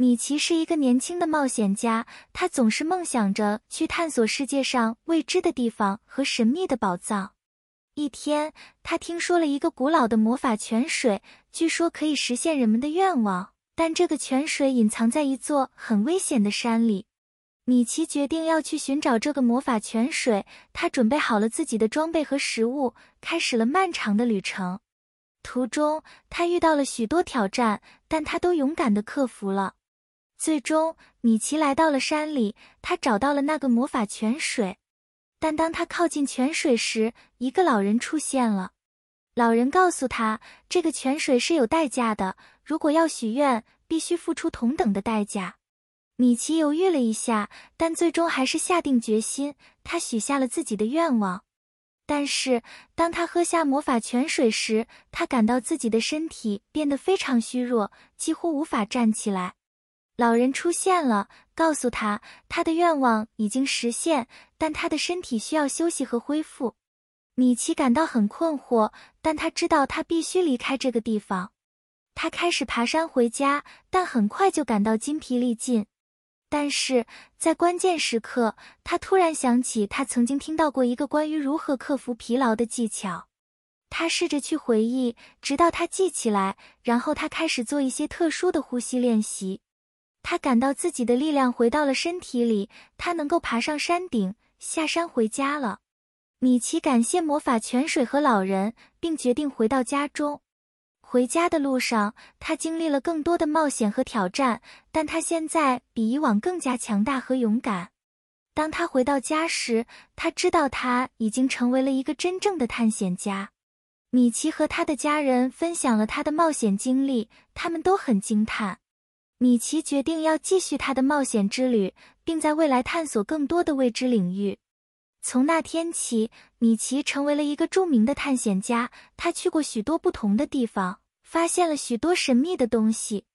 米奇是一个年轻的冒险家，他总是梦想着去探索世界上未知的地方和神秘的宝藏。一天，他听说了一个古老的魔法泉水，据说可以实现人们的愿望，但这个泉水隐藏在一座很危险的山里。米奇决定要去寻找这个魔法泉水。他准备好了自己的装备和食物，开始了漫长的旅程。途中，他遇到了许多挑战，但他都勇敢地克服了。最终，米奇来到了山里，他找到了那个魔法泉水。但当他靠近泉水时，一个老人出现了。老人告诉他，这个泉水是有代价的，如果要许愿，必须付出同等的代价。米奇犹豫了一下，但最终还是下定决心。他许下了自己的愿望，但是当他喝下魔法泉水时，他感到自己的身体变得非常虚弱，几乎无法站起来。老人出现了，告诉他他的愿望已经实现，但他的身体需要休息和恢复。米奇感到很困惑，但他知道他必须离开这个地方。他开始爬山回家，但很快就感到筋疲力尽。但是在关键时刻，他突然想起他曾经听到过一个关于如何克服疲劳的技巧。他试着去回忆，直到他记起来，然后他开始做一些特殊的呼吸练习。他感到自己的力量回到了身体里，他能够爬上山顶，下山回家了。米奇感谢魔法泉水和老人，并决定回到家中。回家的路上，他经历了更多的冒险和挑战，但他现在比以往更加强大和勇敢。当他回到家时，他知道他已经成为了一个真正的探险家。米奇和他的家人分享了他的冒险经历，他们都很惊叹。米奇决定要继续他的冒险之旅，并在未来探索更多的未知领域。从那天起，米奇成为了一个著名的探险家。他去过许多不同的地方，发现了许多神秘的东西。